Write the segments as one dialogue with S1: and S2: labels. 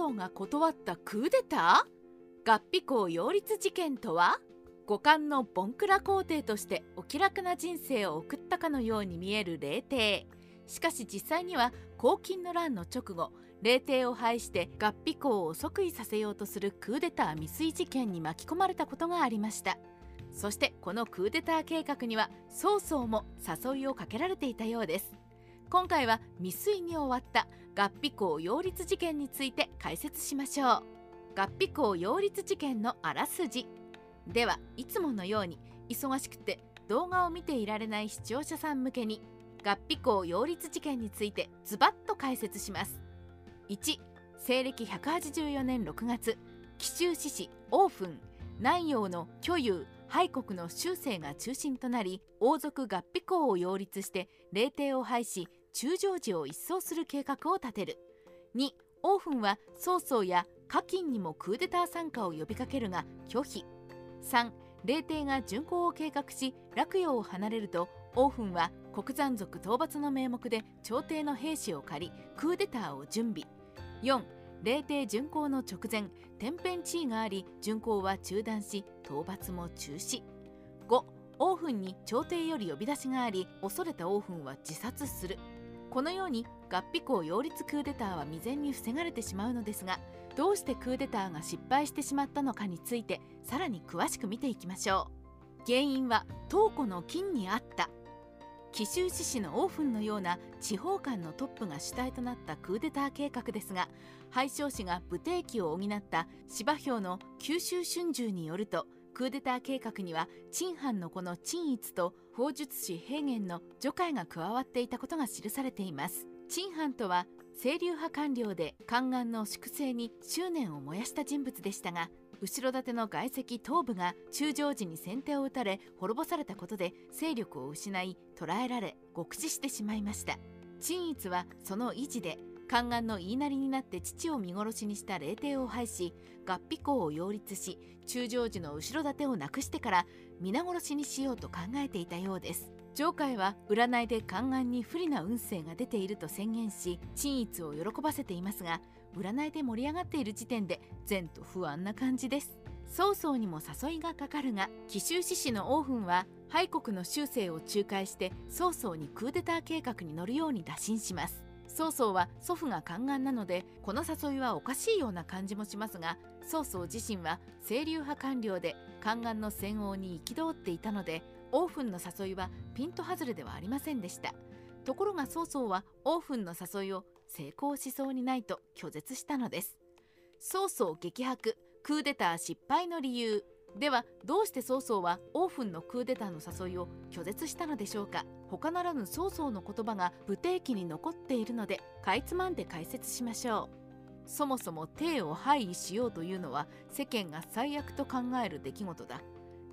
S1: 曹が断ったクーデター合皮校擁立事件とは五冠のボンクラ皇帝としてお気楽な人生を送ったかのように見える霊帝しかし実際には黄金の乱の直後霊帝を廃して合皮校を即位させようとするクーデター未遂事件に巻き込まれたことがありましたそしてこのクーデター計画には曹操も誘いをかけられていたようです今回は未遂に終わった合皮校擁立事件について解説しましょう。合皮校擁立事件のあらすじ。ではいつものように忙しくて動画を見ていられない視聴者さん向けに合皮校擁立事件についてズバッと解説します。1西暦184年6月紀州志士王墳南陽の巨有廃国の修正が中心となり王族合皮校を擁立して霊帝を廃し中将寺を一掃する計画を立てる。2王墳は曹操や家金にもクーデター参加を呼びかけるが拒否。3霊帝が巡行を計画し洛陽を離れると王墳は国山族討伐の名目で朝廷の兵士を借りクーデターを準備。4霊帝巡行の直前天変地異があり巡行は中断し討伐も中止。5王墳に朝廷より呼び出しがあり恐れた王墳は自殺する。このように合皮校擁立クーデターは未然に防がれてしまうのですがどうしてクーデターが失敗してしまったのかについてさらに詳しく見ていきましょう。原因は東湖の金にあった。紀州志士の王墳のような地方間のトップが主体となったクーデター計画ですが廃将士が武帝期を補った芝兵の九州春秋によるとクーデター計画には陳藩の子の陳一と法術師平原の女会が加わっていたことが記されています。陳藩とは清流派官僚で宦官の粛清に執念を燃やした人物でしたが後ろ盾の外籍東部が中将時に先手を打たれ滅ぼされたことで勢力を失い捕らえられ極死してしまいました。陳一はその維持で宦官の言いなりになって父を見殺しにした霊帝を廃し合皮校を擁立し中将時の後ろ盾をなくしてから皆殺しにしようと考えていたようです。上海は占いで宦官に不利な運勢が出ていると宣言し陳一を喜ばせていますが占いで盛り上がっている時点で前途不安な感じです。曹操にも誘いがかかるが紀州志士の王墳は廃国の修正を仲介して曹操にクーデター計画に乗るように打診します。曹操は祖父が宦官なのでこの誘いはおかしいような感じもしますが曹操自身は清流派官僚で宦官の戦王に憤っていたので王墳の誘いはピント外れではありませんでした。ところが曹操は王墳の誘いを成功しそうにないと拒絶したのです。曹操激白クーデター失敗の理由。ではどうして曹操はオーフンのクーデターの誘いを拒絶したのでしょうか。他ならぬ曹操の言葉が不定期に残っているのでかいつまんで解説しましょう。そもそも帝を廃位しようというのは世間が最悪と考える出来事だ。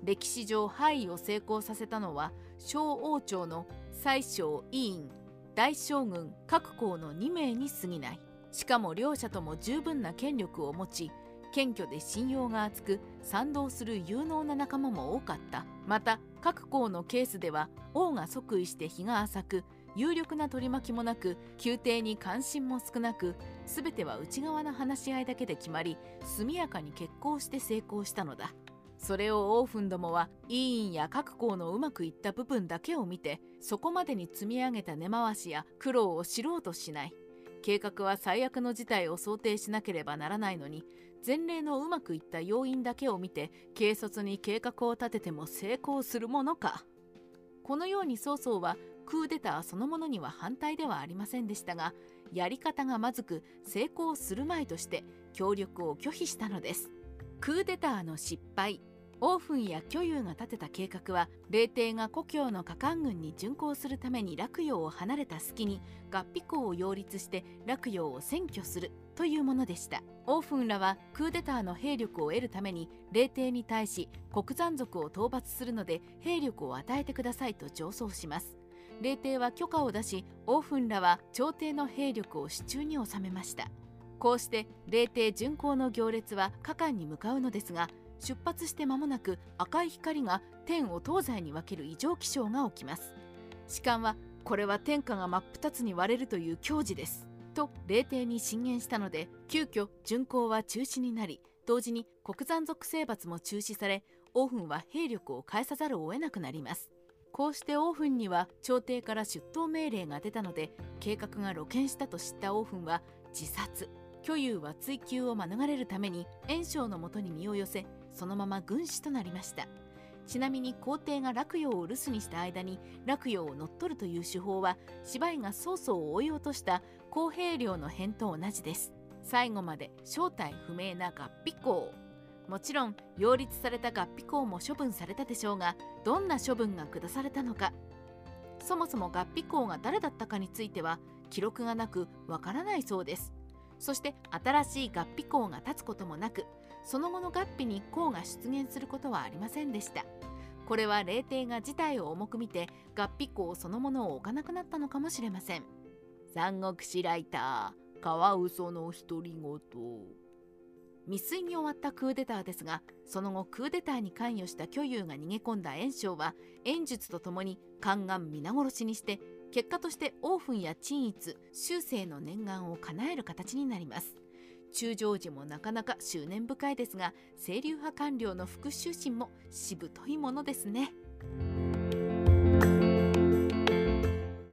S1: 歴史上廃位を成功させたのは小王朝の宰相委員大将軍各校の2名に過ぎない。しかも両者とも十分な権力を持ち謙虚で信用が厚く賛同する有能な仲間も多かった。また各校のケースでは王が即位して日が浅く有力な取り巻きもなく宮廷に関心も少なく全ては内側の話し合いだけで決まり速やかに決行して成功したのだ。それをオーフンどもは委員や各校のうまくいった部分だけを見てそこまでに積み上げた根回しや苦労を知ろうとしない。計画は最悪の事態を想定しなければならないのに前例のうまくいった要因だけを見て軽率に計画を立てても成功するものか。このように曹操はクーデターそのものには反対ではありませんでしたがやり方がまずく成功する前として協力を拒否したのです。クーデターの失敗王墳や巨有が立てた計画は霊帝が故郷の加官軍に巡行するために洛陽を離れた隙に合皮校を擁立して洛陽を占拠するというものでした。王墳らはクーデターの兵力を得るために霊帝に対し国山族を討伐するので兵力を与えてくださいと上奏します。霊帝は許可を出し王墳らは朝廷の兵力を手中に収めました。こうして霊帝巡行の行列は加官に向かうのですが出発して間もなく赤い光が天を東西に分ける異常気象が起きます。士官はこれは天下が真っ二つに割れるという矜持です。と霊帝に進言したので急遽巡行は中止になり同時に国山属征伐も中止されオーフンは兵力を返さざるを得なくなります。こうしてオーフンには朝廷から出頭命令が出たので計画が露見したと知ったオーフンは自殺。巨友は追及を免れるために袁紹のもとに身を寄せそのまま軍師となりました。ちなみに皇帝が洛陽を留守にした間に洛陽を乗っ取るという手法は芝居が曹操を追い落とした公平領の変と同じです。最後まで正体不明な合皮校もちろん擁立された合皮校も処分されたでしょうがどんな処分が下されたのか。そもそも合皮校が誰だったかについては記録がなくわからないそうです。そして新しい合皮校が立つこともなくその後の合皮に校が出現することはありませんでした。これは霊帝が事態を重く見て合皮校そのものを置かなくなったのかもしれません。三国志ライターカワウソの独り言。未遂に終わったクーデターですがその後クーデターに関与した巨友が逃げ込んだ袁紹は袁術とともに宦官皆殺しにして結果としてオーフンや陳一修正の念願を叶える形になります中将時もなかなか執念深いですが清流派官僚の復讐心もしぶといものですね。